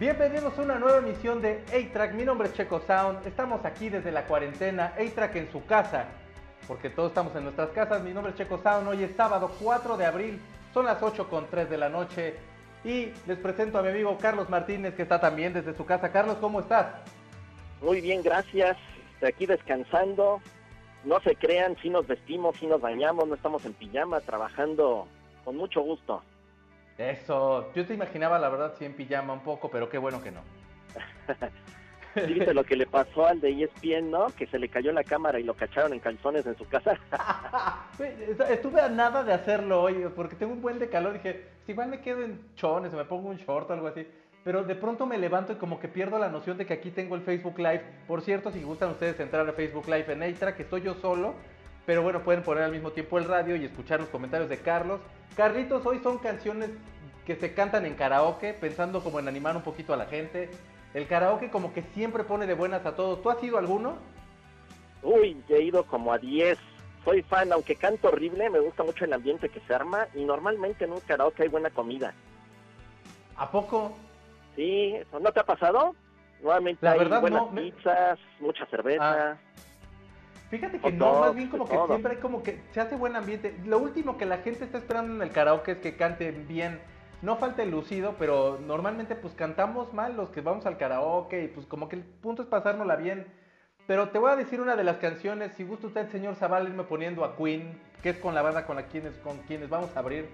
Bienvenidos a una nueva emisión de A-Track. Mi nombre es Checo Sound. Estamos aquí desde la cuarentena. A-Track en su casa, porque todos estamos en nuestras casas. Mi nombre es Checo Sound. Hoy es sábado 4 de abril. Son las 8 con 3 de la noche. Y les presento a mi amigo Carlos Martínez, que está también desde su casa. Carlos, ¿cómo estás? Muy bien, gracias. Estoy aquí descansando. No se crean, si nos vestimos, si nos bañamos, no estamos en pijama, trabajando con mucho gusto. Eso, yo te imaginaba la verdad sí en pijama un poco, pero qué bueno que no. ¿Sí viste lo que le pasó al de ESPN, no? Que se le cayó la cámara y lo cacharon en calzones en su casa. Estuve a nada de hacerlo hoy, porque tengo un buen de calor. Dije, si igual me quedo en chones o me pongo un short o algo así. Pero de pronto me levanto y como que pierdo la noción de que aquí tengo el Facebook Live. Por cierto, si gustan ustedes entrar a Facebook Live en Eitra, que estoy yo solo. Pero bueno, pueden poner al mismo tiempo el radio y escuchar los comentarios de Carlos. Carlitos, hoy son canciones que se cantan en karaoke, pensando como en animar un poquito a la gente. El karaoke como que siempre pone de buenas a todos. ¿Tú has ido alguno? Uy, he ido como a 10. Soy fan, aunque canto horrible, me gusta mucho el ambiente que se arma y normalmente en un karaoke hay buena comida. ¿A poco? Sí, ¿eso no te ha pasado? Nuevamente La hay verdad, buenas no, me- pizzas, mucha cerveza. Ah. Fíjate que no, más bien como que todo. siempre hay como que se hace buen ambiente. Lo último que la gente está esperando en el karaoke es que canten bien. No falta el lucido, pero normalmente pues cantamos mal los que vamos al karaoke y pues como que el punto es pasárnosla bien. Pero te voy a decir una de las canciones, si gusta usted, señor Zaval, irme poniendo a Queen, que es con la banda con, la quienes, con quienes vamos a abrir.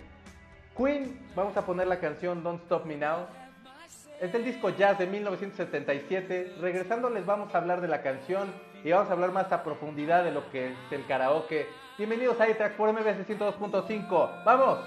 Queen, vamos a poner la canción Don't Stop Me Now. Es del disco Jazz de 1977. Regresando les vamos a hablar de la canción y vamos a hablar más a profundidad de lo que es el karaoke. Bienvenidos a iTrack por MBS 102.5. ¡Vamos!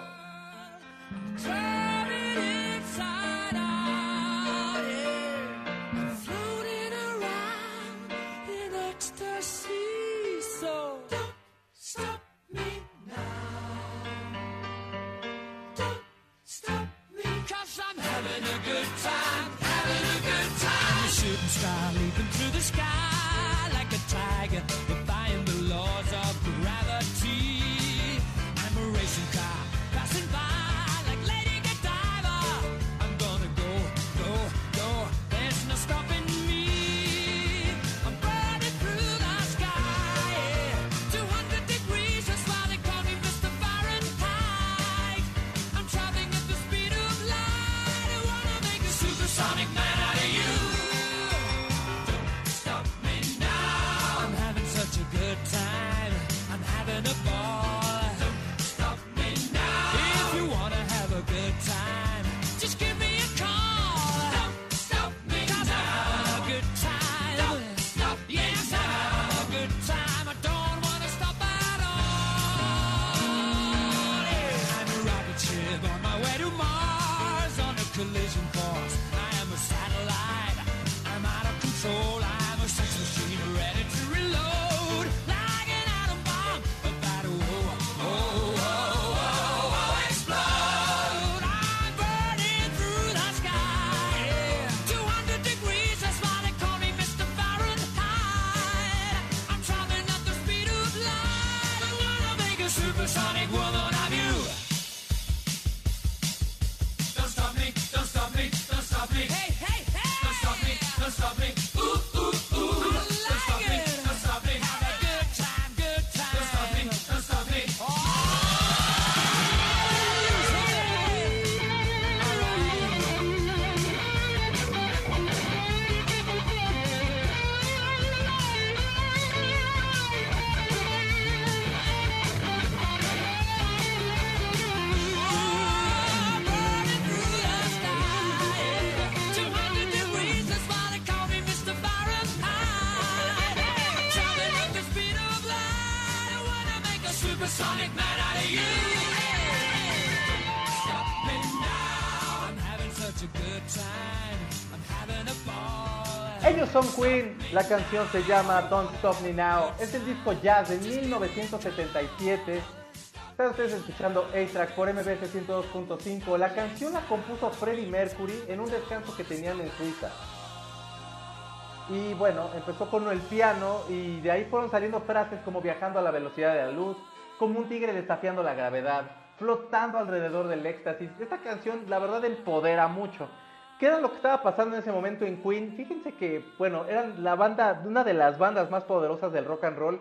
Ellos son Queen, la canción se llama Don't Stop Me Now, es el disco jazz de 1977. Están ustedes escuchando A-Track por MBS 102.5. La canción la compuso Freddie Mercury en un descanso que tenían en Suiza. Y bueno, empezó con el piano y de ahí fueron saliendo frases como viajando a la velocidad de la luz, como un tigre desafiando la gravedad, flotando alrededor del éxtasis. Esta canción la verdad empodera mucho. ¿Qué era lo que estaba pasando en ese momento en Queen? Fíjense que, bueno, eran la banda, una de las bandas más poderosas del rock and roll.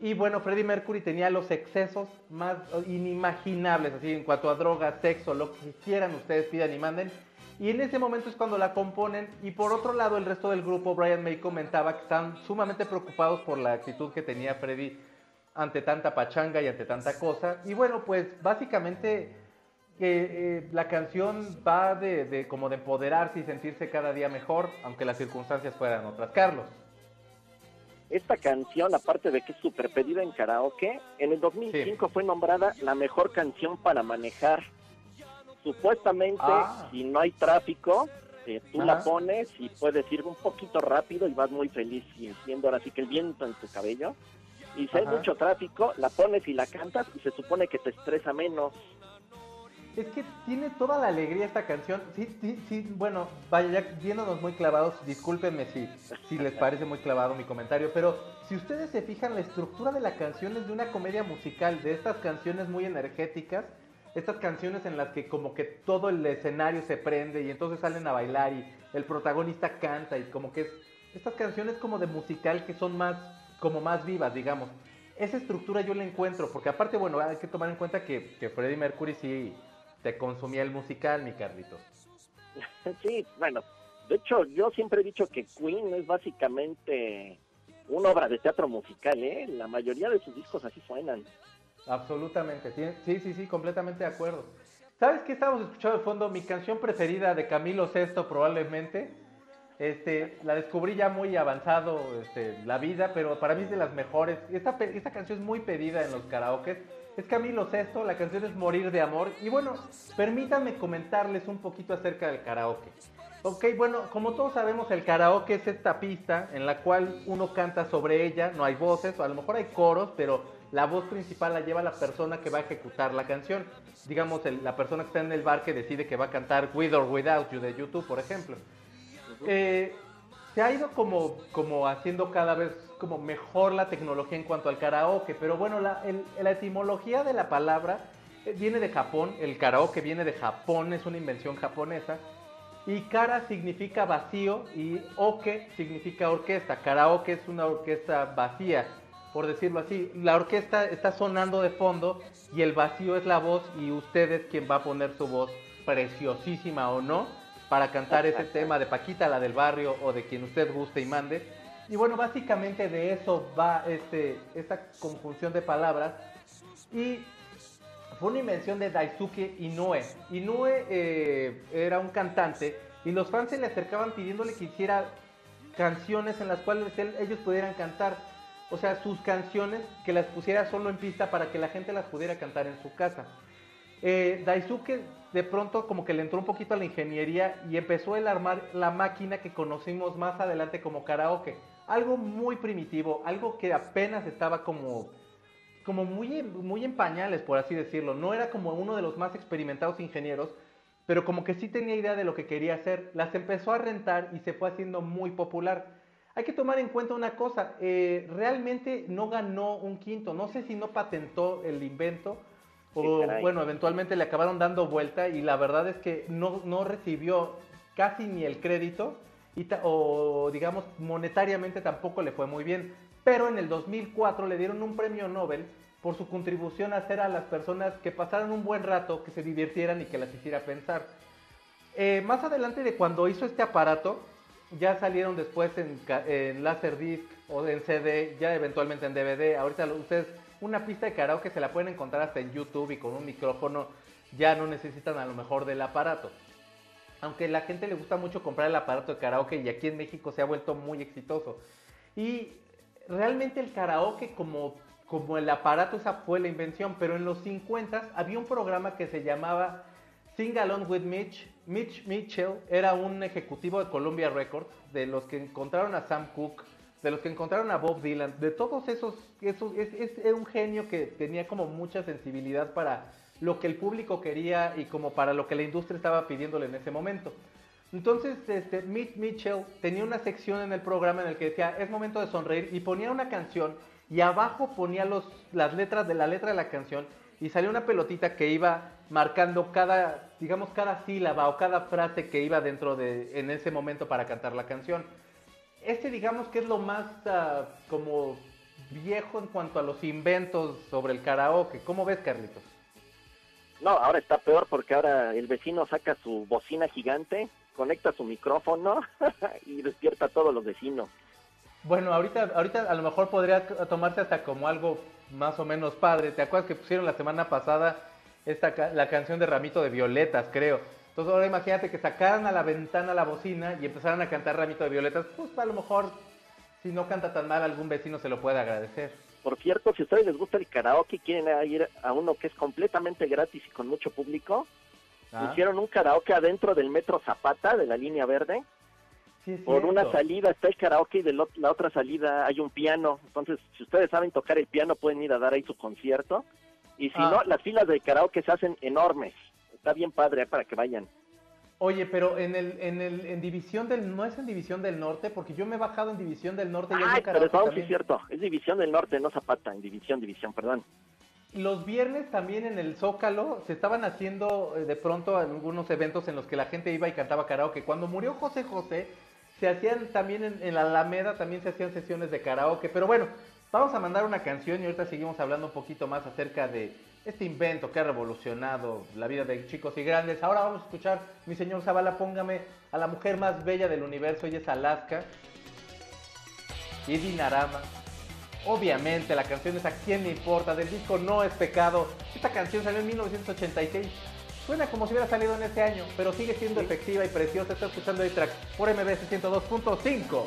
Y bueno, Freddie Mercury tenía los excesos más inimaginables, así en cuanto a drogas, sexo, lo que quieran ustedes pidan y manden. Y en ese momento es cuando la componen. Y por otro lado, el resto del grupo, Brian May comentaba que están sumamente preocupados por la actitud que tenía Freddie ante tanta pachanga y ante tanta cosa. Y bueno, pues básicamente eh, eh, la canción va de, de como de empoderarse y sentirse cada día mejor, aunque las circunstancias fueran otras. Carlos. Esta canción, aparte de que es súper pedida en karaoke, en el 2005 fue nombrada la mejor canción para manejar. Supuestamente, Ah. si no hay tráfico, eh, tú Ajá. la pones y puedes ir un poquito rápido y vas muy feliz sintiendo ahora sí que el viento en tu cabello. Y si hay mucho tráfico, la pones y la cantas y se supone que te estresa menos. Es que tiene toda la alegría esta canción. Sí, sí, sí, bueno, vaya, ya viéndonos muy clavados, discúlpenme si, si les parece muy clavado mi comentario, pero si ustedes se fijan, la estructura de la canción es de una comedia musical, de estas canciones muy energéticas, estas canciones en las que como que todo el escenario se prende y entonces salen a bailar y el protagonista canta y como que es estas canciones como de musical que son más como más vivas, digamos. Esa estructura yo la encuentro, porque aparte, bueno, hay que tomar en cuenta que, que Freddie Mercury sí te consumía el musical, mi Carlitos. Sí, bueno, de hecho yo siempre he dicho que Queen es básicamente una obra de teatro musical, ¿eh? La mayoría de sus discos así suenan. Absolutamente, sí, sí, sí, completamente de acuerdo. ¿Sabes qué estamos escuchando de fondo? Mi canción preferida de Camilo Sesto probablemente. Este, la descubrí ya muy avanzado este, la vida, pero para mí es de las mejores. Esta, esta canción es muy pedida en los karaokes. Es Camilo Sesto, la canción es Morir de Amor. Y bueno, permítanme comentarles un poquito acerca del karaoke. Ok, bueno, como todos sabemos, el karaoke es esta pista en la cual uno canta sobre ella, no hay voces, o a lo mejor hay coros, pero la voz principal la lleva la persona que va a ejecutar la canción. Digamos, la persona que está en el bar que decide que va a cantar With or Without You de YouTube, por ejemplo. Eh, se ha ido como, como haciendo cada vez como mejor la tecnología en cuanto al karaoke, pero bueno, la, la etimología de la palabra eh, viene de Japón, el karaoke viene de Japón, es una invención japonesa, y kara significa vacío y oke significa orquesta. Karaoke es una orquesta vacía, por decirlo así. La orquesta está sonando de fondo y el vacío es la voz y usted es quien va a poner su voz preciosísima o no para cantar ese tema de Paquita, la del barrio o de quien usted guste y mande. Y bueno, básicamente de eso va este, esta conjunción de palabras. Y fue una invención de Daisuke Inoue. Inoue eh, era un cantante y los fans se le acercaban pidiéndole que hiciera canciones en las cuales él- ellos pudieran cantar. O sea, sus canciones que las pusiera solo en pista para que la gente las pudiera cantar en su casa. Eh, Daisuke de pronto como que le entró un poquito a la ingeniería y empezó a armar la máquina que conocimos más adelante como karaoke. Algo muy primitivo, algo que apenas estaba como como muy, muy en pañales, por así decirlo. No era como uno de los más experimentados ingenieros, pero como que sí tenía idea de lo que quería hacer. Las empezó a rentar y se fue haciendo muy popular. Hay que tomar en cuenta una cosa, eh, realmente no ganó un quinto, no sé si no patentó el invento o bueno, eventualmente le acabaron dando vuelta y la verdad es que no, no recibió casi ni el crédito y ta- o digamos monetariamente tampoco le fue muy bien. Pero en el 2004 le dieron un premio Nobel por su contribución a hacer a las personas que pasaran un buen rato, que se divirtieran y que las hiciera pensar. Eh, más adelante de cuando hizo este aparato, ya salieron después en, en Laserdisc o en CD, ya eventualmente en DVD. Ahorita ustedes, una pista de karaoke se la pueden encontrar hasta en YouTube y con un micrófono, ya no necesitan a lo mejor del aparato. Aunque a la gente le gusta mucho comprar el aparato de karaoke y aquí en México se ha vuelto muy exitoso. Y realmente el karaoke como, como el aparato, esa fue la invención, pero en los 50 había un programa que se llamaba Sing Along with Mitch. Mitch Mitchell era un ejecutivo de Columbia Records, de los que encontraron a Sam Cooke, de los que encontraron a Bob Dylan, de todos esos, esos es, es- era un genio que tenía como mucha sensibilidad para lo que el público quería y como para lo que la industria estaba pidiéndole en ese momento. Entonces, este, Mitch Mitchell tenía una sección en el programa en el que decía, es momento de sonreír, y ponía una canción, y abajo ponía los, las letras de la letra de la canción, y salía una pelotita que iba marcando cada, digamos, cada sílaba o cada frase que iba dentro de, en ese momento para cantar la canción. Este, digamos, que es lo más ah, como viejo en cuanto a los inventos sobre el karaoke. ¿Cómo ves, Carlitos? No, ahora está peor porque ahora el vecino saca su bocina gigante, conecta su micrófono y despierta a todos los vecinos. Bueno, ahorita, ahorita a lo mejor podría tomarse hasta como algo más o menos padre. ¿Te acuerdas que pusieron la semana pasada esta, la canción de Ramito de Violetas, creo? Entonces ahora imagínate que sacaran a la ventana la bocina y empezaran a cantar Ramito de Violetas. Pues a lo mejor, si no canta tan mal, algún vecino se lo puede agradecer. Por cierto, si a ustedes les gusta el karaoke y quieren ir a uno que es completamente gratis y con mucho público, Ah, hicieron un karaoke adentro del metro Zapata de la línea verde. sí Por una salida está el karaoke y de la otra salida hay un piano. Entonces, si ustedes saben tocar el piano, pueden ir a dar ahí su concierto. Y si Ah. no, las filas de karaoke se hacen enormes. Está bien padre eh, para que vayan. Oye, pero en el, en el, en División del, no es en División del Norte, porque yo me he bajado en División del Norte y Ay, perdón, sí es cierto. Es División del Norte, no Zapata, en División, División, perdón. Los viernes también en el Zócalo se estaban haciendo eh, de pronto algunos eventos en los que la gente iba y cantaba karaoke. Cuando murió José José, se hacían también en, en la Alameda, también se hacían sesiones de karaoke. Pero bueno, vamos a mandar una canción y ahorita seguimos hablando un poquito más acerca de este invento que ha revolucionado la vida de chicos y grandes. Ahora vamos a escuchar, mi señor Zavala, póngame a la mujer más bella del universo, ella es Alaska. Y Dinarama. Obviamente, la canción es A quién le importa, del disco No es pecado. Esta canción salió en 1986. Suena como si hubiera salido en este año, pero sigue siendo efectiva y preciosa. Está escuchando el track por MBS 102.5.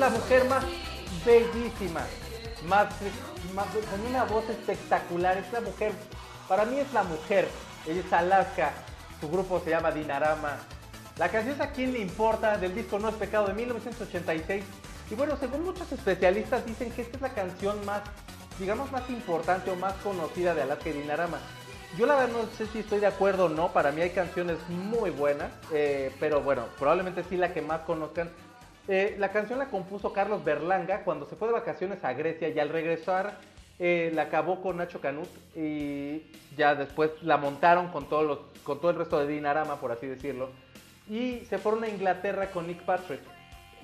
la mujer más bellísima, más, con una voz espectacular. Es la mujer, para mí es la mujer. Es Alaska, su grupo se llama Dinarama. La canción es A quién le importa del disco No es pecado de 1986. Y bueno, según muchos especialistas dicen que esta es la canción más, digamos, más importante o más conocida de Alaska y Dinarama. Yo la verdad no sé si estoy de acuerdo o no, para mí hay canciones muy buenas, eh, pero bueno, probablemente sí la que más conozcan. Eh, la canción la compuso Carlos Berlanga cuando se fue de vacaciones a Grecia y al regresar eh, la acabó con Nacho Canut y ya después la montaron con, con todo el resto de Dinarama, por así decirlo, y se fueron a Inglaterra con Nick Patrick.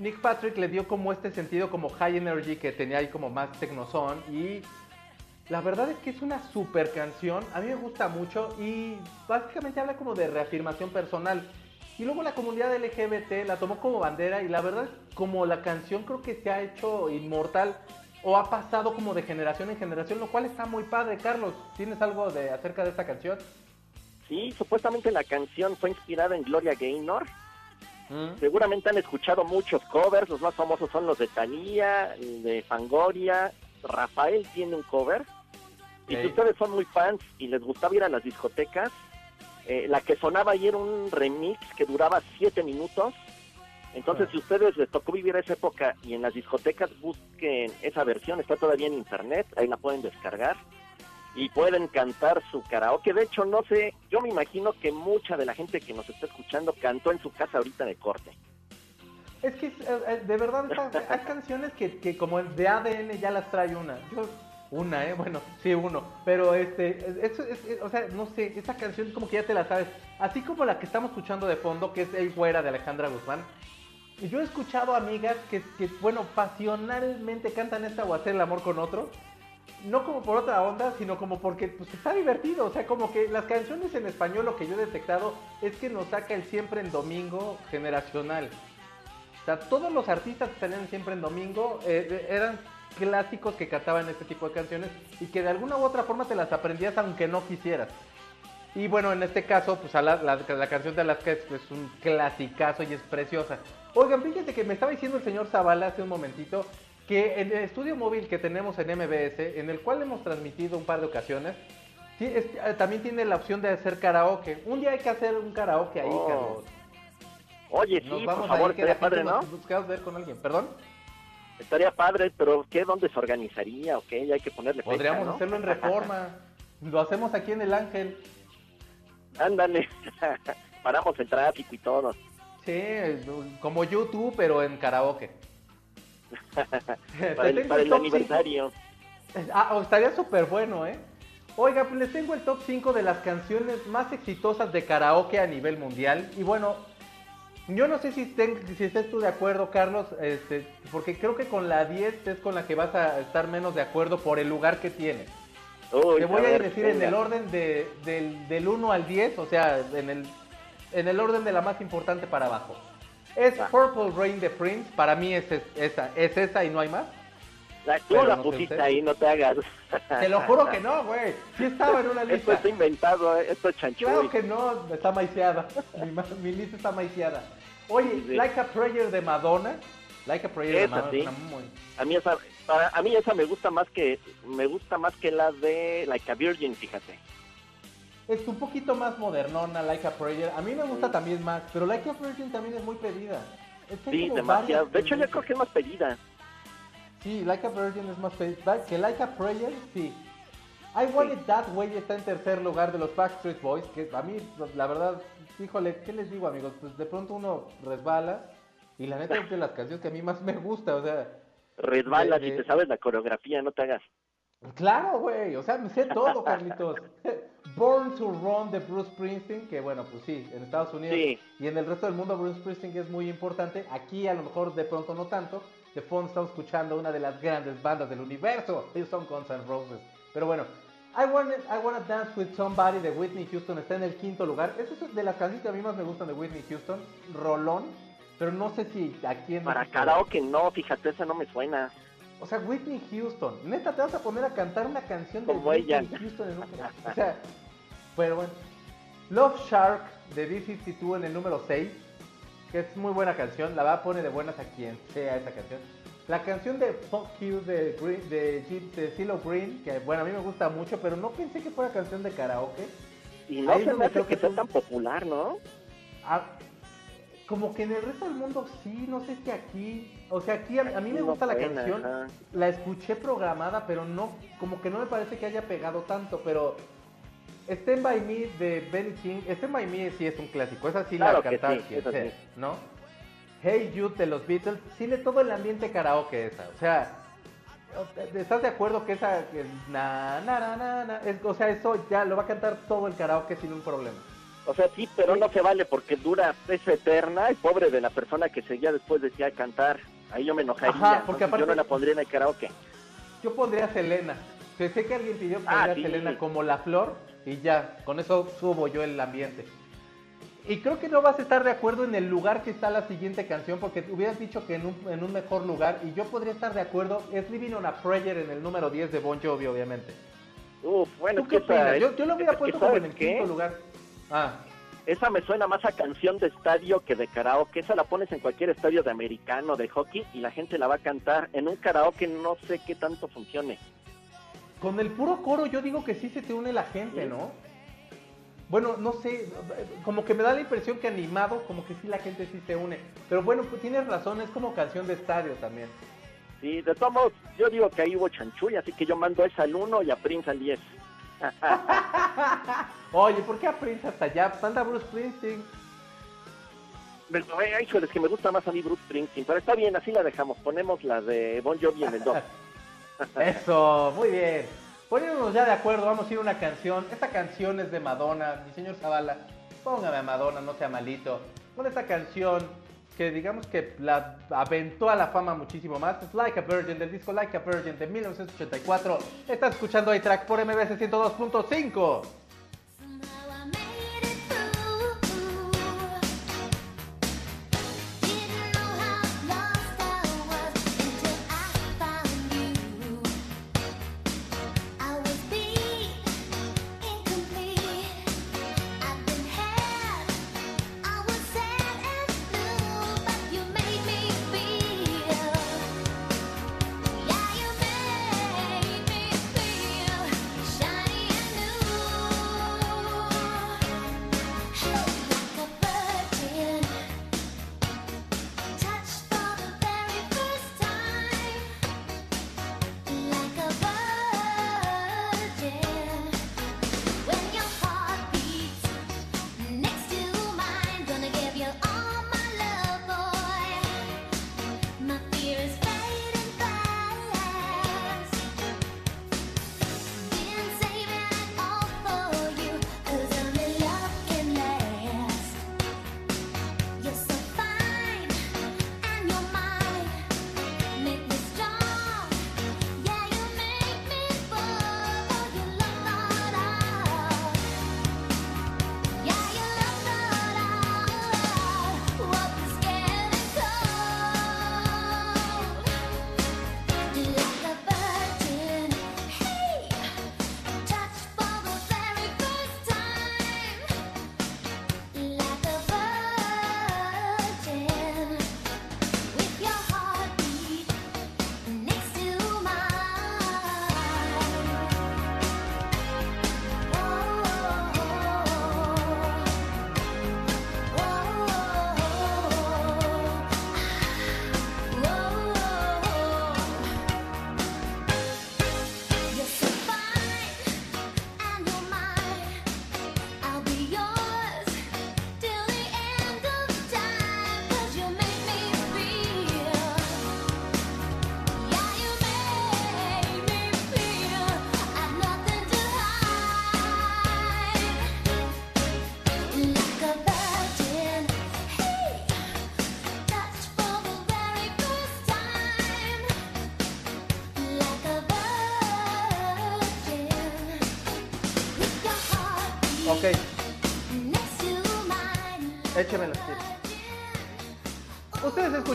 Nick Patrick le dio como este sentido como high energy que tenía ahí como más tecnozón y la verdad es que es una super canción, a mí me gusta mucho y básicamente habla como de reafirmación personal. Y luego la comunidad LGBT la tomó como bandera y la verdad como la canción creo que se ha hecho inmortal o ha pasado como de generación en generación, lo cual está muy padre. Carlos, ¿tienes algo de acerca de esta canción? Sí, supuestamente la canción fue inspirada en Gloria Gaynor. Mm. Seguramente han escuchado muchos covers, los más famosos son los de Thalía, de Fangoria, Rafael tiene un cover. Y si ustedes son muy fans y les gustaba ir a las discotecas, eh, la que sonaba ahí era un remix que duraba siete minutos. Entonces, Ah. si ustedes les tocó vivir esa época y en las discotecas busquen esa versión, está todavía en internet, ahí la pueden descargar y pueden cantar su karaoke. De hecho, no sé, yo me imagino que mucha de la gente que nos está escuchando cantó en su casa ahorita de corte. Es que eh, eh, de verdad hay canciones que, que como de ADN ya las trae una. Yo una, eh, bueno, sí uno, pero este eso es, es- o sea, no sé, esta canción como que ya te la sabes, así como la que estamos escuchando de fondo que es El Güera de Alejandra Guzmán. Yo he escuchado amigas que, que, bueno, pasionalmente cantan esta o hacer el amor con otro. No como por otra onda, sino como porque pues, está divertido. O sea, como que las canciones en español lo que yo he detectado es que nos saca el siempre en domingo generacional. O sea, todos los artistas que salían siempre en domingo eh, eran clásicos que cantaban este tipo de canciones y que de alguna u otra forma te las aprendías aunque no quisieras. Y bueno, en este caso, pues a la, la- la canción de Alaska es pues, un clasicazo y es preciosa. Oigan, fíjense que me estaba diciendo el señor Zavala hace un momentito que en el estudio móvil que tenemos en MBS, en el cual hemos transmitido un par de ocasiones, sí, es- eh, también tiene la opción de hacer karaoke. Un día hay que hacer un karaoke ahí, Oh, Carlos. Oye, Nos sí, vamos por favor, ahí, que la estaría gente padre, ¿no? nos buscamos ver con alguien. ¿Perdón? Estaría padre, pero ¿qué? ¿Dónde se organizaría? ¿O qué? Ya hay que ponerle fecha, Podríamos ¿no? hacerlo en reforma. Lo hacemos aquí en el Ángel. Ándale, paramos el tráfico y todo. Sí, como YouTube, pero en karaoke. Para el, tengo para el top cinco. aniversario. Ah, oh, estaría súper bueno, ¿eh? Oiga, pues les tengo el top 5 de las canciones más exitosas de karaoke a nivel mundial. Y bueno, yo no sé si, estén, si estés tú de acuerdo, Carlos, este, porque creo que con la 10 es con la que vas a estar menos de acuerdo por el lugar que tiene. Uy, Te voy a, ver, decir en el orden de, del, del 1 al 10, o sea, en el, en el orden de la más importante para abajo. Es Va. Purple Rain de Prince, para mí es, es- esa, es esa y no hay más. La, tú Pero la no pusiste ahí, no te hagas. Te lo juro que no, güey. Sí estaba en una Esto lista. está inventado, ¿eh? esto es chanchuy. Claro que no, está maiciada. Mi, lista está maiciada. Oye, Sí. Like a Prayer de Madonna. Like a Prayer de Esa Madonna. sí. una muy- A mí esa, para, a mí esa me gusta más que me gusta más que la de Like a Virgin, fíjate. Es un poquito más modernona, Like a Prayer. A mí me gusta Sí. también más, pero Like a Virgin también es muy pedida. Es que hay Sí, demasiado. De hecho, yo creo que es más pedida. Sí, Like a Virgin es más. Que Like a Prayer, sí. I Want. It That Way está en tercer lugar de los Backstreet Boys, que a mí, la verdad, híjole, ¿qué les digo, amigos? Pues de pronto uno resbala y la neta es de las canciones que a mí más me gusta, o sea... Resbalas De- y de- te sabes la coreografía, no te hagas. Claro, güey, o sea, me sé todo, Carlitos. Born to Run de Bruce Springsteen, que bueno, pues sí, en Estados Unidos Sí. y en el resto del mundo Bruce Springsteen es muy importante. Aquí a lo mejor de pronto no tanto. De fondo estamos escuchando una de las grandes bandas del universo. Ellos son Guns N' Roses. Pero bueno, I Wanna, I Wanna Dance With Somebody de Whitney Houston está en el quinto lugar. Esa es de las canciones que a mí más me gustan de Whitney Houston. Rolón. Pero no sé si aquí en Para karaoke no, fíjate, esa no me suena. o sea, Whitney Houston. Neta, te vas a poner a cantar una canción de Como Whitney ella. Houston en un... O sea, pero bueno. Love Shark de B-52 en el número 6. Que es muy buena canción. La va a poner de buenas a quien sea esa canción. La canción de Fuck You de, Green, de, de CeeLo Green. Que bueno, a mí me gusta mucho. Pero no pensé que fuera canción de karaoke. Y no Ahí es se me hace creo que que sea tú- tan popular, ¿no? Ah, como que en el resto del mundo sí, no sé si aquí, o sea, aquí a, a mí me No gusta la canción, ajá. la escuché programada, pero no, como que no me parece que haya pegado tanto, pero Stand By Me de Benny King, Stand By Me sí es un clásico, esa sí Claro la cantaba sí, sí. ¿no? Hey Jude de los Beatles, tiene todo el ambiente karaoke esa, o sea, ¿estás de acuerdo que esa, na, na, na, na, es- o sea, eso ya lo va a cantar todo el karaoke sin un problema? O sea, sí, pero no se vale porque dura, es eterna y pobre de la persona que seguía después decía cantar. Ahí yo me enojaría. Ajá, porque Entonces, yo aparte- no la pondría en el karaoke. Yo pondría a Selena. Pensé que alguien pidió que Ah, a sí. Selena como la flor y ya, con eso subo yo el ambiente. Y creo que no vas a estar de acuerdo en el lugar que está la siguiente canción, porque te hubieras dicho que en un, en un mejor lugar, y yo podría estar de acuerdo, es Living on a Prayer en el número 10 de Bon Jovi, obviamente. Uf, bueno, ¿Tú qué opinas? Yo, yo lo hubiera puesto como en ¿sabes el qué? quinto lugar. Ah, Esa me suena más a canción de estadio que de karaoke. Esa la pones en cualquier estadio de americano, de hockey, y la gente la va a cantar. En un karaoke no sé qué tanto funcione. Con el puro coro yo digo que sí se te une la gente. ¿no? Bueno, no sé, como que me da la impresión que animado, como que sí la gente sí se une. Pero bueno, pues tienes razón, es como canción de estadio también. Sí, de todos modos, yo digo que ahí hubo chanchuy, así que yo mando esa al 1 y a Prince al 10. Oye, ¿por qué a Prince hasta allá? Manda a Bruce Springsteen. Pero, eh, es que me gusta más a mí Bruce Springsteen, pero está bien, así la dejamos. Ponemos la de Bon Jovi en el 2. Eso, muy bien. Poniéndonos ya de acuerdo, vamos a ir a una canción. Esta canción es de Madonna. Mi señor Zavala, póngame a Madonna, no sea malito. Con esta canción que digamos que la aventó a la fama muchísimo más. Es Like a Virgin, del disco Like a Virgin de 1984. Estás escuchando iTrack por MBS 102.5.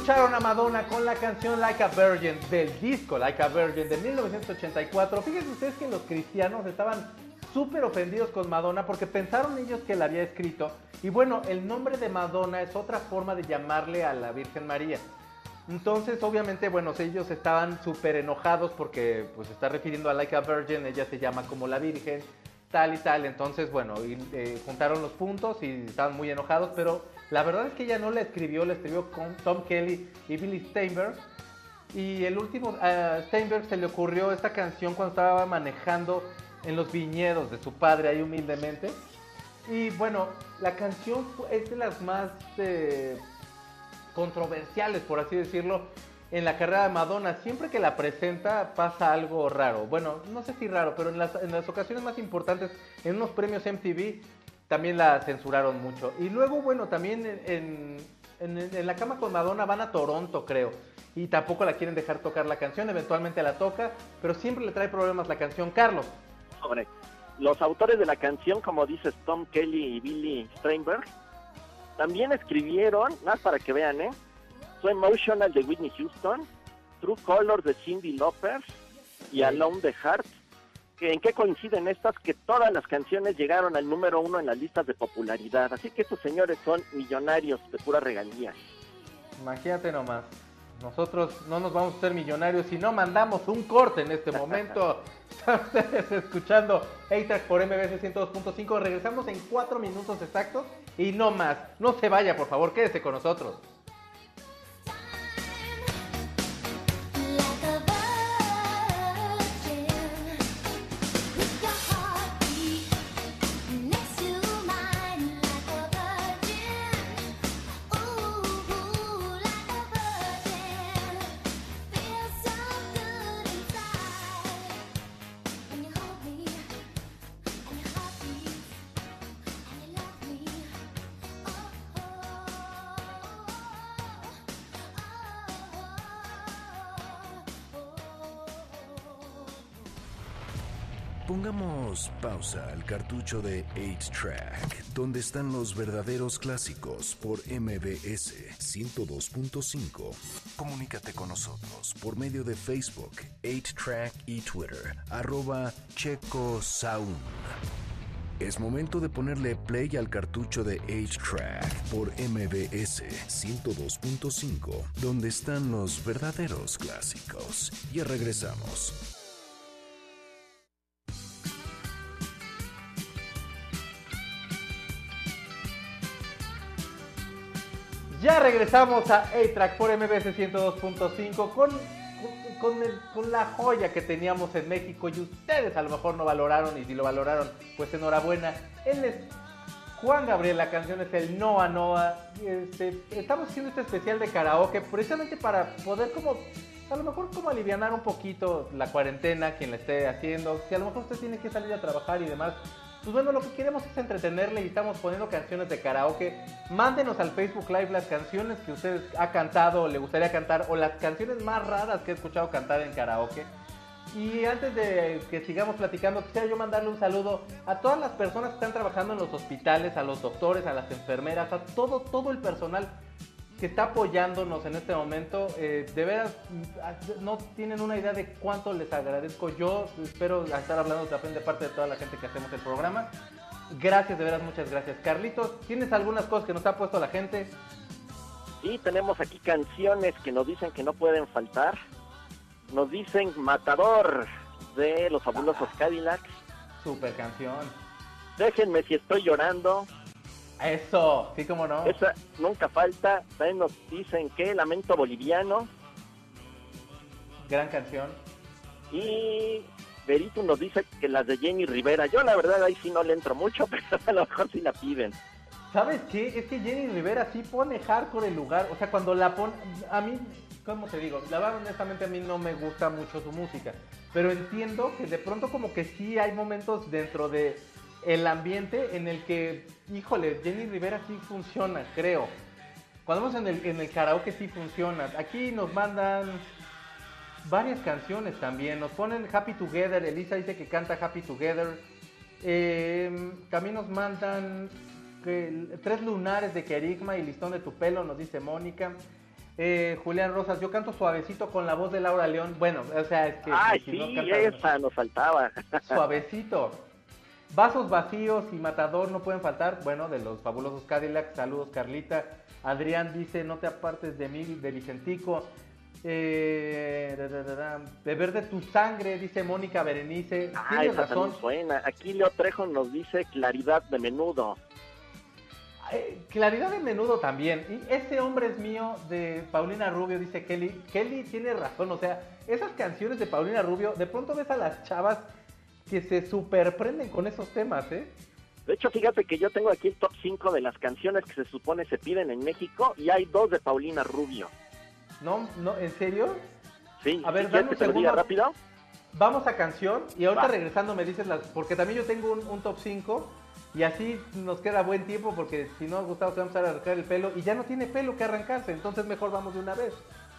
escucharon a Madonna con la canción Like a Virgin del disco Like a Virgin de 1984. Fíjense ustedes que los cristianos estaban súper ofendidos con Madonna porque pensaron ellos que la había escrito. Y bueno, el nombre de Madonna es otra forma de llamarle a la Virgen María. Entonces, obviamente, bueno, ellos estaban súper enojados porque pues está refiriendo a Like a Virgin, ella se llama como la Virgen. tal y tal. Entonces, bueno, eh, juntaron los puntos y estaban muy enojados, pero la verdad es que ella no la escribió, la escribió con Tom Kelly y Billy Steinberg. Y el último, a Steinberg se le ocurrió esta canción cuando estaba manejando en los viñedos de su padre ahí humildemente. Y bueno, la canción es de las más eh, controversiales, por así decirlo, en la carrera de Madonna. Siempre que la presenta pasa algo raro. Bueno, no sé si raro, pero en las, en las ocasiones más importantes, en unos premios MTV, también la censuraron mucho. Y luego, bueno, también en, en- en- en la cama con Madonna van a Toronto, creo. Y tampoco la quieren dejar tocar la canción, eventualmente la toca, pero siempre le trae problemas la canción Carlos. Los autores de la canción, como dices Tom Kelly y Billy Steinberg, también escribieron, más para que vean, ¿eh? So Emotional de Whitney Houston, True Colors de Cindy Lauper y Alone the Heart. Que, ¿En qué coinciden estas? Que todas las canciones llegaron al número uno en las listas de popularidad. Así que estos señores son millonarios de pura regalía. Imagínate nomás. Nosotros no nos vamos a hacer millonarios si no mandamos un corte en este momento. Están ustedes escuchando A-Track por MBS 102.5. Regresamos en cuatro minutos exactos y no más. No se vaya, por favor, quédese con nosotros. Pongamos pausa al cartucho de 8-Track, donde están los verdaderos clásicos por MBS 102.5. Comunícate con nosotros por medio de Facebook, 8-Track y Twitter, arroba Checo Sound. Es momento de ponerle play al cartucho de 8-Track por MBS 102.5, donde están los verdaderos clásicos. Ya regresamos. Ya regresamos a A-Track por MBS 102.5 con, con, el- con la joya que teníamos en México y ustedes a lo mejor no valoraron y si lo valoraron, pues enhorabuena. Él es Juan Gabriel, la canción es el Noa Noa. Este, estamos haciendo este especial de karaoke precisamente para poder como, a lo mejor como alivianar un poquito la cuarentena, quien la esté haciendo. Si a lo mejor usted tiene que salir a trabajar y demás, pues bueno, lo que queremos es entretenerle y estamos poniendo canciones de karaoke. Mándenos al Facebook Live las canciones que usted ha cantado o le gustaría cantar o las canciones más raras que he escuchado cantar en karaoke. Y antes de que sigamos platicando, quisiera yo mandarle un saludo a todas las personas que están trabajando en los hospitales, a los doctores, a las enfermeras, a todo, todo el personal que está apoyándonos en este momento. Eh, de veras, no tienen una idea de cuánto les agradezco. Yo espero estar hablando también de parte de toda la gente que hacemos el programa. Gracias, de veras, muchas gracias. Carlitos, ¿tienes algunas cosas que nos ha puesto la gente? Y tenemos aquí canciones que nos dicen que no pueden faltar. Nos dicen Matador de los fabulosos Cadillacs. Super canción. Déjenme si estoy llorando. Eso, sí, como no. Esa nunca falta. También nos dicen que Lamento Boliviano. Gran canción. Y Verito nos dice que las de Jenny Rivera. Yo la verdad ahí sí no le entro mucho, pero a lo mejor sí la piden. ¿Sabes qué? Es que Jenny Rivera sí pone hardcore el lugar. O sea, cuando la pone. A mí, ¿cómo te digo? La verdad, honestamente, a mí no me gusta mucho su música. Pero entiendo que de pronto, como que sí hay momentos dentro de el ambiente en el que, híjole, Jenny Rivera sí funciona, creo. Cuando vamos en el, en el karaoke sí funciona. Aquí nos mandan varias canciones también. Nos ponen Happy Together. Elisa dice que canta Happy Together. Eh, también nos mandan que Tres Lunares de Kerigma y Listón de tu pelo, nos dice Mónica. Eh, Julián Rosas, yo canto suavecito con la voz de Laura León. Bueno, o sea, es que. No sí, canta- esa nos faltaba. Suavecito. Vasos vacíos y matador no pueden faltar. Bueno, de los fabulosos Cadillacs. Saludos, Carlita. Adrián dice: No te apartes de mí, de Vicentico. Eh, da, da, da, da, beber de tu sangre, dice Mónica Berenice. Ah, Tienes esa razón. Aquí Leo Trejo nos dice claridad de menudo. Eh, claridad de menudo también. Y ese hombre es mío de Paulina Rubio, dice Kelly. Kelly tiene razón, o sea, esas canciones de Paulina Rubio, de pronto ves a las chavas que se superprenden con esos temas, ¿eh? De hecho, fíjate que yo tengo aquí el top 5 de las canciones que se supone se piden en México y hay dos de Paulina Rubio. No, no, ¿en serio? Sí, A ver, ¿sí dame un segundo. rápido? Vamos a canción y ahorita Va. regresando me dices las. Porque también yo tengo un, un top 5 y así nos queda buen tiempo porque si no, Gustavo, te vamos a arrancar el pelo y ya no tiene pelo que arrancarse, entonces mejor vamos de una vez.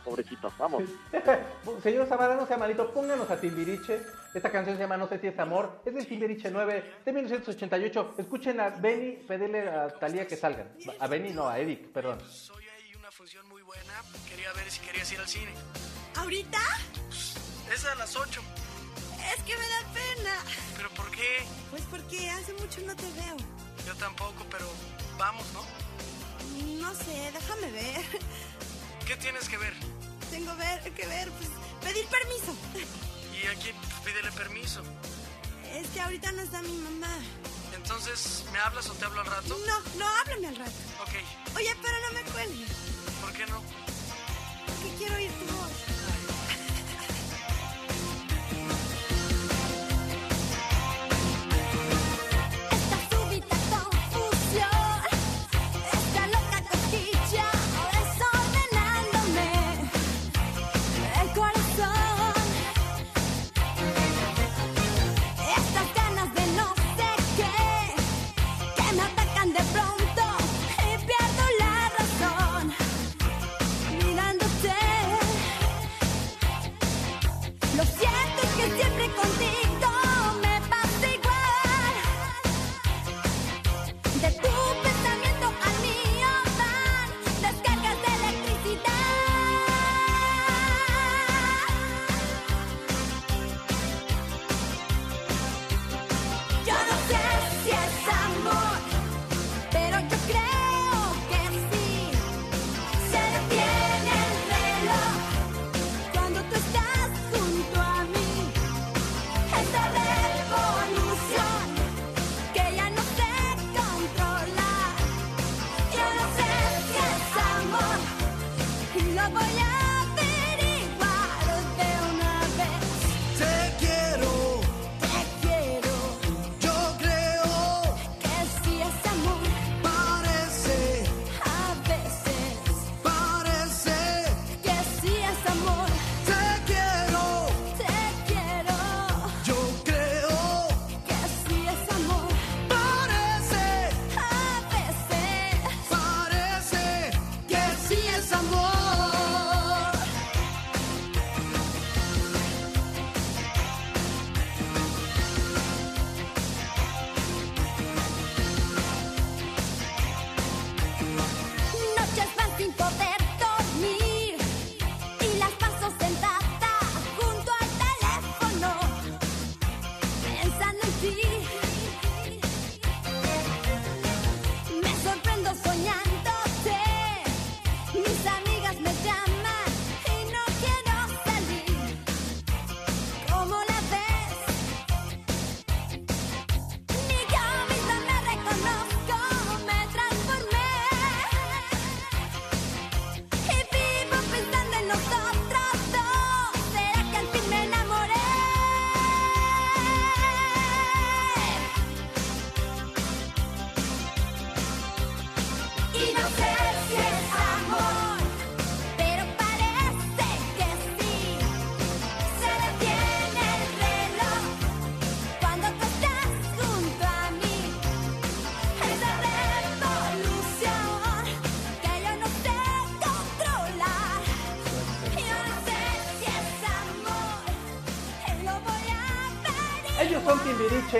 Pobrecito, vamos. Señor Zamara, no sea malito, pónganos a Timbiriche. Esta canción se llama No sé si es amor. Es del Timbiriche 9 de 1988. Escuchen a Benny pedirle a Talía que salgan. A Benny, no, a Eric, perdón. Hoy hay una función muy buena. Quería ver si querías ir al cine. ¿Ahorita? Es a las 8. Es que me da pena. ¿Pero por qué? Pues porque hace mucho no te veo. Yo tampoco, pero vamos, ¿no? No sé, déjame ver. ¿Qué tienes que ver? Tengo ver, que ver, pues pedir permiso. Y aquí pídele permiso. Es que ahorita no está mi mamá. Entonces, ¿me hablas o te hablo al rato? No, no, háblame al rato. Ok, Oye, pero no me cuelgues. ¿por qué no? Que quiero oír tu voz.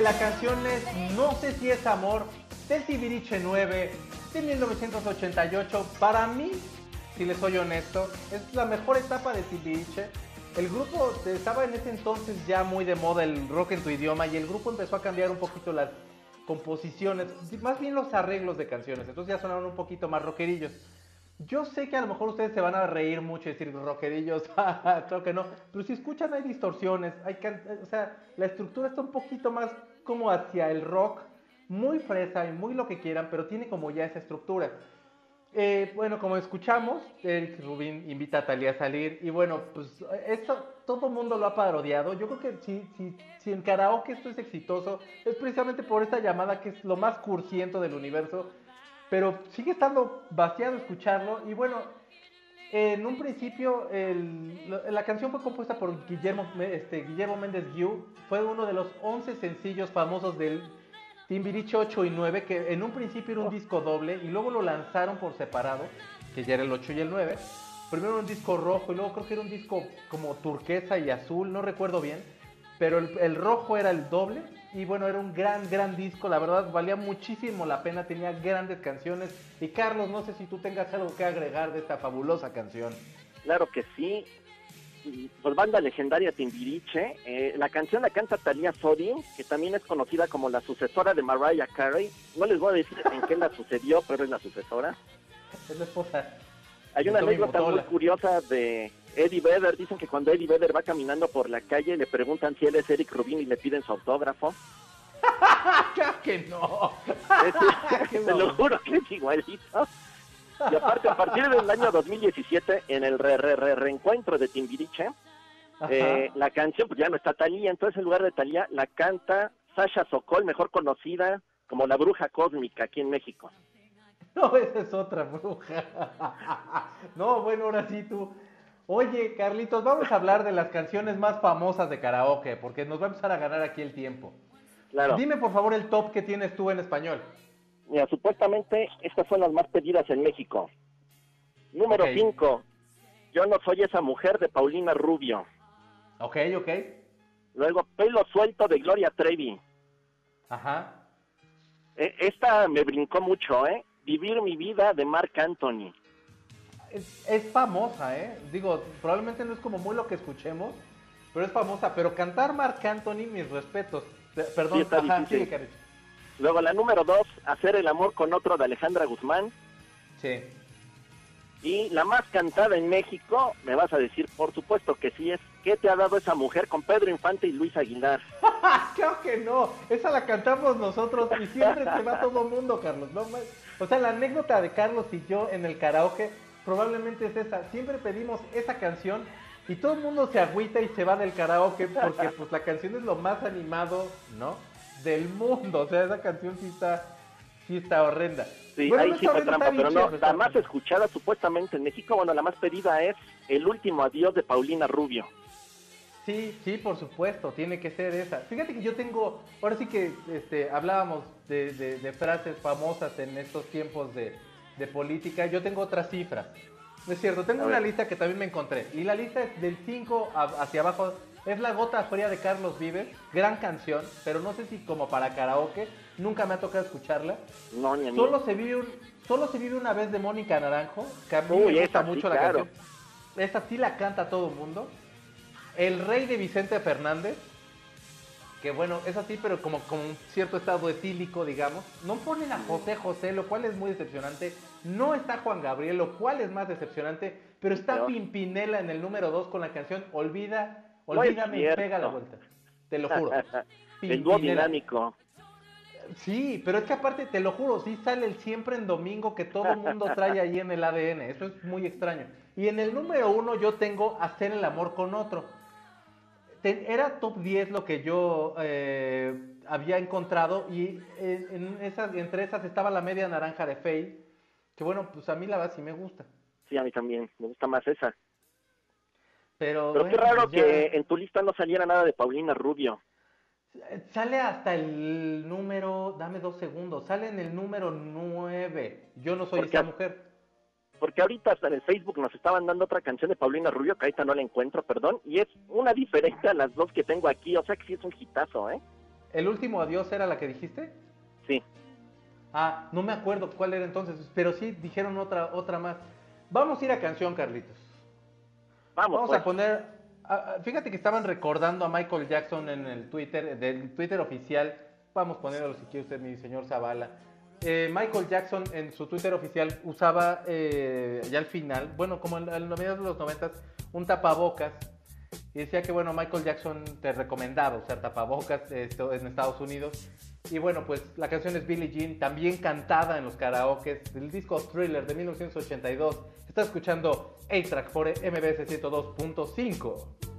La canción es No sé si es amor del Timbiriche 9 de 1988. Para mí, si les soy honesto, es la mejor etapa de Timbiriche. El grupo estaba en ese entonces ya muy de moda el rock en tu idioma y el grupo empezó a cambiar un poquito las composiciones, más bien los arreglos de canciones, entonces ya sonaron un poquito más rockerillos. Yo sé que a lo mejor ustedes se van a reír mucho y decir rockerillos, claro que no, pero si escuchan hay distorsiones, hay can- o sea, la estructura está un poquito más como hacia el rock, muy fresa y muy lo que quieran, pero tiene como ya esa estructura. Eh, bueno, como escuchamos, Eric Rubin invita a Talía a salir y bueno, pues esto todo el mundo lo ha parodiado. Yo creo que si, si, si en karaoke esto es exitoso, es precisamente por esta llamada que es lo más cursiento del universo, pero sigue estando vaciado escucharlo y bueno, en un principio el- la, canción fue compuesta por Guillermo, este, Guillermo Méndez Guiú, fue uno de los 11 sencillos famosos del Timbiriche 8 y 9, que en un principio era un disco doble y luego lo lanzaron por separado, que ya era el 8 y el 9. Primero un disco rojo y luego creo que era un disco como turquesa y azul, no recuerdo bien, pero el rojo era el doble y bueno, era un gran, gran disco, la verdad valía muchísimo la pena, tenía grandes canciones y Carlos, no sé si tú tengas algo que agregar de esta fabulosa canción. Claro que sí. Pues banda legendaria Timbiriche. Eh, la canción la canta Talia Sodi, que también es conocida como la sucesora de Mariah Carey. No les voy a decir en qué la sucedió, pero es la sucesora. Es la esposa. Hay una anécdota muy curiosa de Eddie Vedder. Dicen que cuando Eddie Vedder va caminando por la calle le preguntan si él es Eric Rubin y le piden su autógrafo. ¡Claro que no! Te lo juro que es igualito. Y aparte, a partir del año 2017, en el re, re- re- reencuentro de Timbiriche, eh, la canción pues ya no está Talía, entonces en lugar de Talía la canta Sasha Sokol, mejor conocida como la bruja cósmica aquí en México. No, esa es otra bruja. No, bueno, ahora sí tú. Oye, Carlitos, vamos a hablar de las canciones más famosas de karaoke, porque nos va a empezar a ganar aquí el tiempo. Claro. Dime por favor el top que tienes tú en español. Mira, supuestamente estas son las más pedidas en México. Número Ok. 5. Yo no soy esa mujer de Paulina Rubio. Ok, ok. Luego, Pelo suelto de Gloria Trevi. Ajá. Eh, esta me brincó mucho, ¿eh? Vivir mi vida de Marc Anthony. Es, es famosa, ¿eh? Digo, probablemente no es como muy lo que escuchemos, pero es famosa. Pero cantar Marc Anthony, mis respetos. Pe- Perdón, Sí, ajá. Luego la número 2, Hacer el amor con otro de Alejandra Guzmán. Sí. Y la más cantada en México, me vas a decir, por supuesto que sí, es ¿Qué te ha dado esa mujer con Pedro Infante y Luis Aguilar? Claro que no, esa la cantamos nosotros y siempre se va todo el mundo, Carlos. No. O sea, la anécdota de Carlos y yo en el karaoke probablemente es esa. Siempre pedimos esa canción y todo el mundo se agüita y se va del karaoke porque pues la canción es lo más animado, ¿no? Del mundo. O sea, esa canción sí está, sí está horrenda. Sí, Bueno, ahí no sí fue trampa, pero no, está la más escuchada supuestamente en México, bueno, la más pedida es El último adiós de Paulina Rubio. Sí, sí, por supuesto, tiene que ser esa. Fíjate que yo tengo, ahora sí que este, hablábamos de, de- de frases famosas en estos tiempos de, de política, yo tengo otras cifras. No es cierto, tengo una lista que también me encontré. Y la lista es del 5 a- hacia abajo. Es La Gota Fría de Carlos Vives, gran canción, pero no sé si como para karaoke, nunca me ha tocado escucharla. No, ni a mí. Solo se vive, un- solo se vive una vez de Mónica Naranjo, que a mí Uy, me gusta esa sí, mucho la claro. canción. Esa sí la canta todo el mundo. El Rey de Vicente Fernández, que bueno, es así, pero como con un cierto estado etílico, digamos. No ponen a José José, lo cual es muy decepcionante. No está Juan Gabriel, lo cual es más decepcionante. Pero está. Pimpinela en el número 2 con la canción Olvida, Olvídame y pega la vuelta. Te lo juro. El dúo dinámico. Sí, pero es que aparte, te lo juro, sí sale el siempre en domingo que todo el mundo trae ahí en el ADN. Eso es muy extraño. Y en el número uno yo tengo hacer el amor con otro. Te- era top 10 lo que yo eh, había encontrado y en, en esas, entre esas estaba la media naranja de Faye, que bueno, pues a mí la verdad sí me gusta. Sí, a mí también, me gusta más esa. Pero, Pero qué raro pues ya- que en tu lista no saliera nada de Paulina Rubio. Sale hasta el número, dame dos segundos, sale en el número 9. Yo no soy esa mujer. Porque ahorita hasta en el Facebook nos estaban dando otra canción de Paulina Rubio, que ahorita no la encuentro, perdón, y es una diferente a las dos que tengo aquí, o sea que sí es un hitazo, ¿eh? ¿El último adiós era la que dijiste? Sí. Ah, no me acuerdo cuál era entonces, pero sí dijeron otra, otra más. Vamos a ir a canción, Carlitos. Vamos, Vamos pues. a poner. ah, ah, fíjate que estaban recordando a Michael Jackson en el Twitter, del Twitter oficial. Vamos a ponerlo si quiere usted, mi señor Zavala. Eh, Michael Jackson en su Twitter oficial usaba eh, ya al final, bueno, como en, en los mediados de los 90 un tapabocas y decía que bueno, Michael Jackson te recomendaba usar tapabocas esto, en Estados Unidos. Y bueno, pues la canción es Billie Jean, también cantada en los karaokes del disco Thriller de 1982. Está escuchando A-Track por MBS 102.5.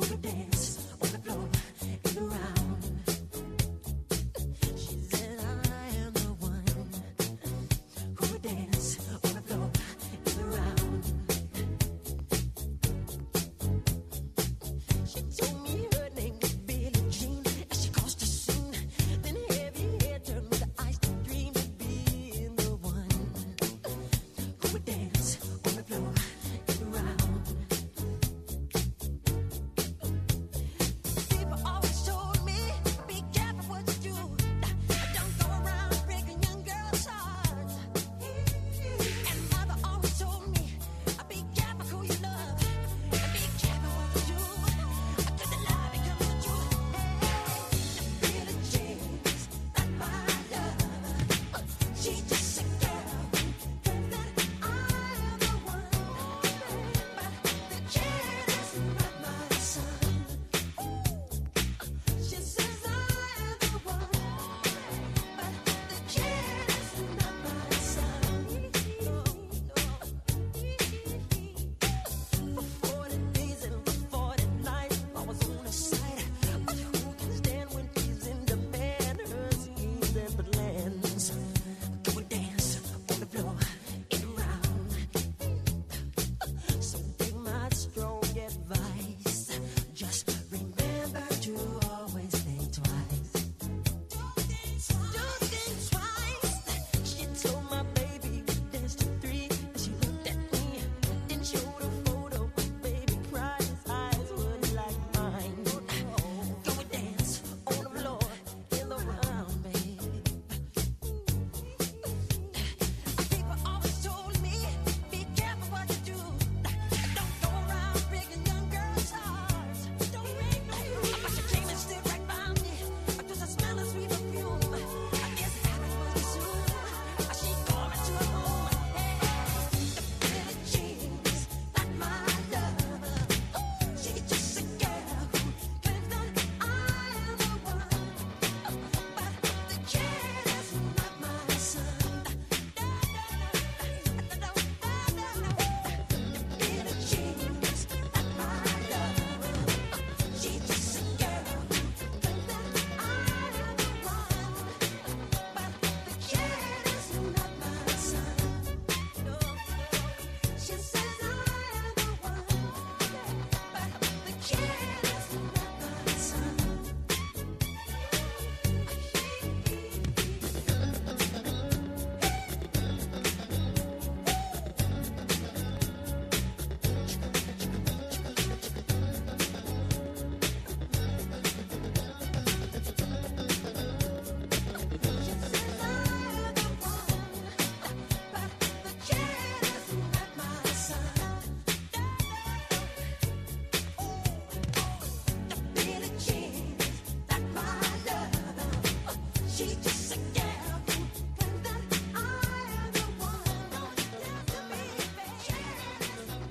Escucha.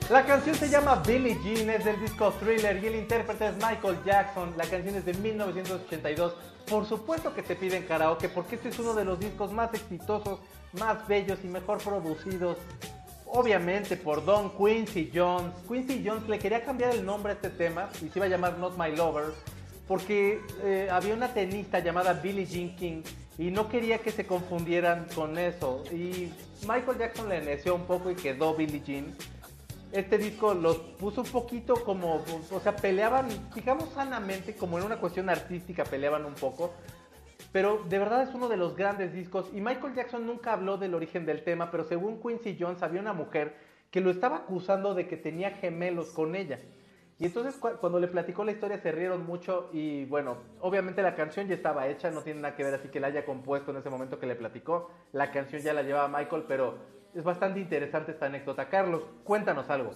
La canción se llama Billie Jean, es del disco Thriller y el intérprete es Michael Jackson. La canción es de 1982. Por supuesto que te piden karaoke porque este es uno de los discos más exitosos, más bellos y mejor producidos. Obviamente por Don Quincy Jones. Quincy Jones le quería cambiar el nombre a este tema y se iba a llamar Not My Lover porque eh, había una tenista llamada Billie Jean King y no quería que se confundieran con eso. Y Michael Jackson le neció un poco y quedó Billie Jean. Este disco los puso un poquito como, o sea, peleaban, digamos sanamente, como en una cuestión artística peleaban un poco. Pero de verdad es uno de los grandes discos. Y Michael Jackson nunca habló del origen del tema, pero según Quincy Jones había una mujer que lo estaba acusando de que tenía gemelos con ella. Y entonces cu- cuando le platicó la historia se rieron mucho y bueno, obviamente la canción ya estaba hecha, no tiene nada que ver así que la haya compuesto en ese momento que le platicó. La canción ya la llevaba Michael, pero es bastante interesante esta anécdota. Carlos, cuéntanos algo.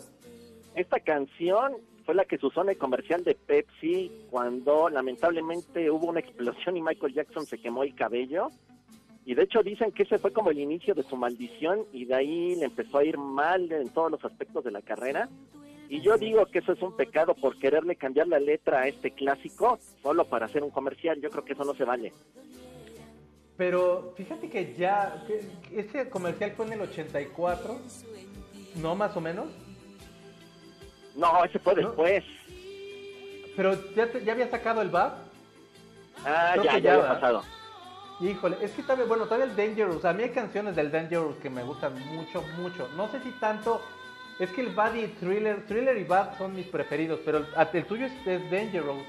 Esta canción fue la que se usó en el comercial de Pepsi cuando lamentablemente hubo una explosión y Michael Jackson se quemó el cabello. Y de hecho dicen que ese fue como el inicio de su maldición y de ahí le empezó a ir mal en todos los aspectos de la carrera. Y yo digo que eso es un pecado por quererle cambiar la letra a este clásico solo para hacer un comercial. Yo creo que eso no se vale. Pero fíjate que ya, que- ese comercial fue en el 84, ¿no? Más o menos. No, ese fue ¿No? después. Pero ya, te- ya había sacado el BAP. Ah, Creo ya, ya ya, había pasado. Híjole, es que todavía, bueno, todavía el Dangerous, a mí hay canciones del Dangerous que me gustan mucho, mucho. No sé si tanto, es que el Bad y Thriller, Thriller y Bad son mis preferidos, pero el, el tuyo es, es Dangerous.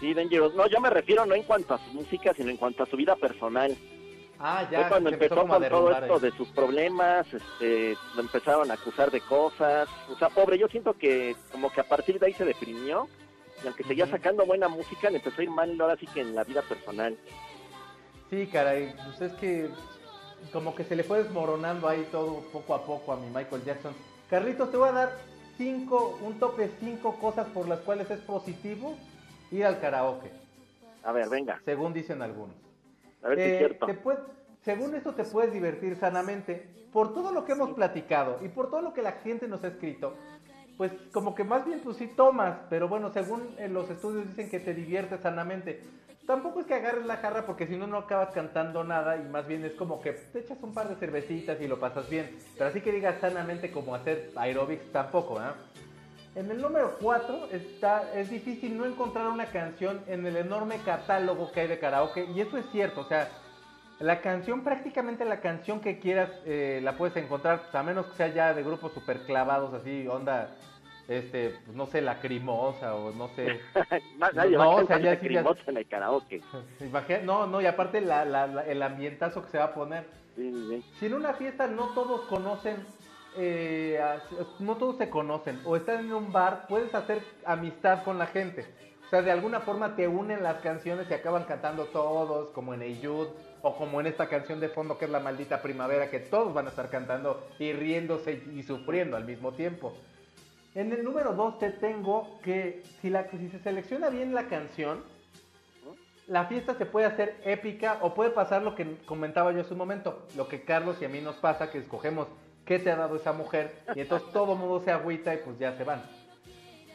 Sí, Dangerous. No, yo me refiero no en cuanto a su música, sino en cuanto a su vida personal. Ah, ya, Fue cuando empezó con todo esto de sus problemas, este, lo empezaron a acusar de cosas. O sea, pobre, yo siento que como que a partir de ahí se deprimió. Y aunque seguía sacando buena música, le empezó a ir mal ahora sí que en la vida personal. Sí, caray, pues es que como que se le fue desmoronando ahí todo poco a poco a mi Michael Jackson. Carlitos, te voy a dar cinco, un tope cinco cosas por las cuales es positivo ir al karaoke, A ver, venga, según dicen algunos. a ver si Eh, es cierto. te puede- según esto te puedes divertir sanamente por todo lo que hemos platicado y por todo lo que la gente nos ha escrito. Pues como que más bien pues sí tomas, pero bueno, según en los estudios dicen que te diviertes sanamente. Tampoco es que agarres la jarra porque si no no acabas cantando nada y más bien es como que te echas un par de cervecitas y lo pasas bien. Pero así que digas sanamente como hacer aerobics tampoco, ¿ah? En el número 4 está, es difícil no encontrar una canción en el enorme catálogo que hay de karaoke. Y eso es cierto, o sea, la canción, prácticamente la canción que quieras eh, la puedes encontrar, a menos que sea ya de grupos super clavados, así, onda, este, pues, no sé, lacrimosa o no sé. Nadie no, va a o sea, cantar ya sí, ya- lacrimosa en el karaoke. No, no, y aparte la- la- la- el ambientazo que se va a poner. Sí. Si en una fiesta no todos conocen, eh, no todos se conocen, o están en un bar, puedes hacer amistad con la gente. O sea, de alguna forma te unen las canciones y acaban cantando todos, como en Eyud, o como en esta canción de fondo que es La Maldita Primavera, que todos van a estar cantando y riéndose y sufriendo al mismo tiempo. En el número 2 te tengo que si, se selecciona bien la canción, la fiesta se puede hacer épica o puede pasar lo que comentaba yo hace un momento, lo que Carlos y a mí nos pasa, que escogemos qué te ha dado esa mujer y entonces todo mundo se agüita y pues ya se van.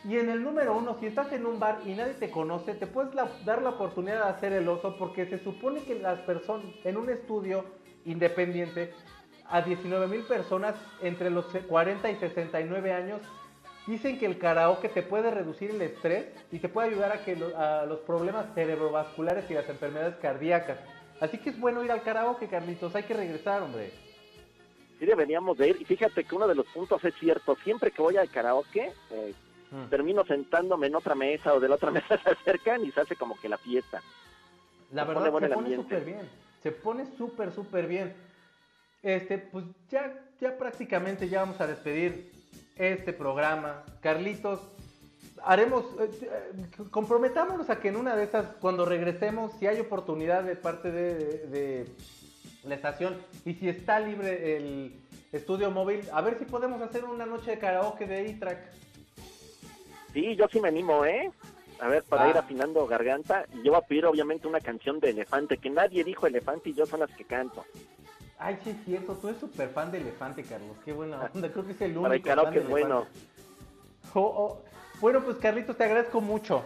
Y en el número uno, si estás en un bar y nadie te conoce, te puedes dar la oportunidad de hacer el oso porque se supone que las personas en un estudio independiente a 19 mil personas entre los 40 y 69 años Dicen que el karaoke te puede reducir el estrés y te puede ayudar a que lo- a los problemas cerebrovasculares y las enfermedades cardíacas. Así que es bueno ir al karaoke, Carlitos. Hay que regresar, hombre. Sí deberíamos de ir. Y fíjate que uno de los puntos es cierto. Siempre que voy al karaoke, eh, Mm. termino sentándome en otra mesa o de la otra mesa se acercan y se hace como que la fiesta. La Se verdad, pone bueno se pone súper bien. Se pone súper, súper bien. Este, pues ya, ya prácticamente ya vamos a despedir este programa. Carlitos, haremos, eh, eh, comprometámonos a que en una de esas, cuando regresemos, si hay oportunidad de parte de, de- de la estación y si está libre el estudio móvil, a ver si podemos hacer una noche de karaoke de E-Track. Sí, yo sí me animo, ¿eh? A ver, para Va. ir afinando garganta. Y yo voy a pedir obviamente una canción de Elefante, que nadie dijo Elefante y yo son las que canto. Ay, sí es cierto, tú eres súper fan de Elefante, Carlos. Qué buena onda. Creo que es el único Para el karaoke es bueno. Oh, oh. Bueno, pues Carlitos, te agradezco mucho.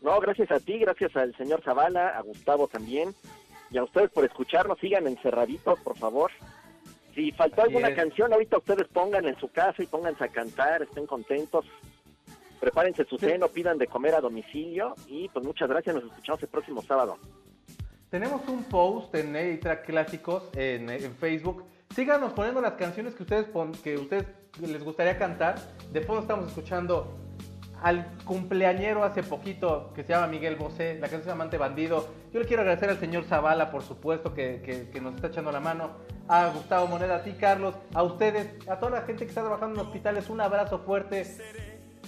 No, gracias a ti, gracias al señor Zavala, a Gustavo también. Y a ustedes por escucharnos, sigan encerraditos, por favor. Si faltó Así alguna es. canción, ahorita ustedes pongan en su casa y pónganse a cantar, estén contentos. Prepárense su Sí. ceno, pidan de comer a domicilio y pues muchas gracias, nos escuchamos el próximo sábado. Tenemos un post en A-Track Clásicos en, Facebook. Síganos poniendo las canciones que ustedes que ustedes les gustaría cantar. De fondo estamos escuchando al cumpleañero hace poquito que se llama Miguel Bosé, la canción Amante Bandido. Yo le quiero agradecer al señor Zavala, por supuesto, que- que nos está echando la mano. A Gustavo Moneda, a ti, Carlos, a ustedes, a toda la gente que está trabajando en hospitales, un abrazo fuerte.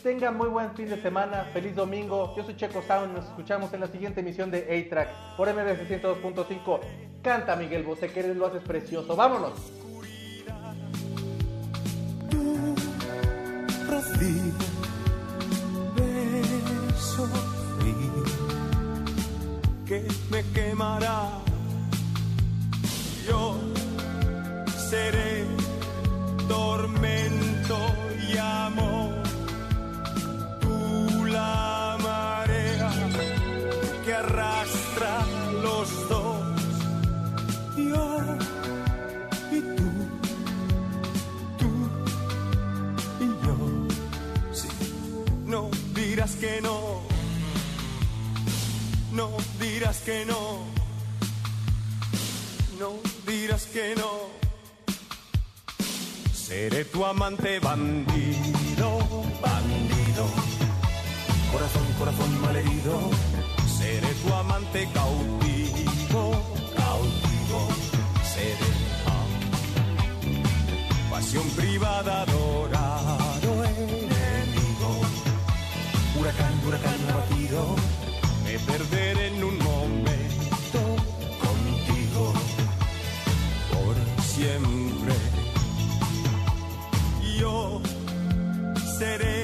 Tengan muy buen fin de semana, feliz domingo. Yo soy Checo Sound, nos escuchamos en la siguiente emisión de A-Track por MBS 102.5. Canta Miguel Bosé, que eres lo haces precioso. Vámonos. beso que me quemará. Yo seré tormento y amor, Y tú, tú y yo. Sí, no dirás que no, no dirás que no, no dirás que no. Seré tu amante bandido, bandido. Corazón, corazón malherido. Seré tu amante cautivo, pasión privada, adorado enemigo. Huracán, huracán abatido. Me perderé en un momento contigo por siempre. Yo seré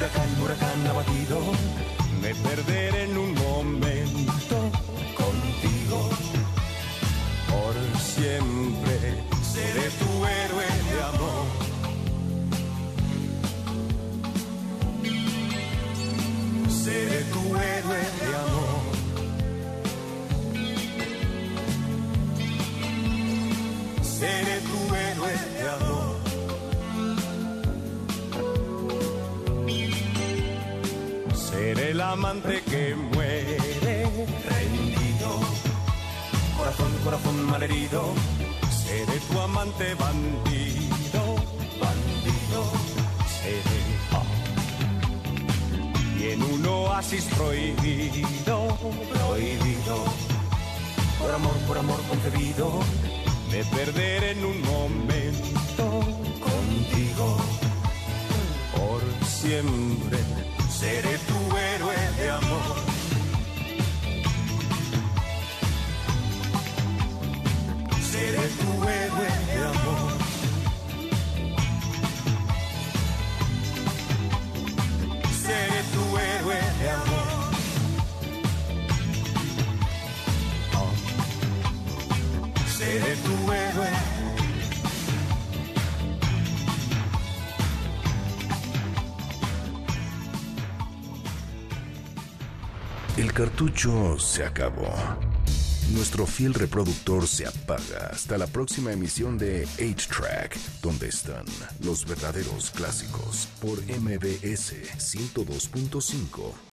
Huracán, huracán abatido. Me perderé en un momento contigo por siempre cartucho se acabó. Nuestro fiel reproductor se apaga hasta la próxima emisión de 8-Track, donde están los verdaderos clásicos por MBS 102.5.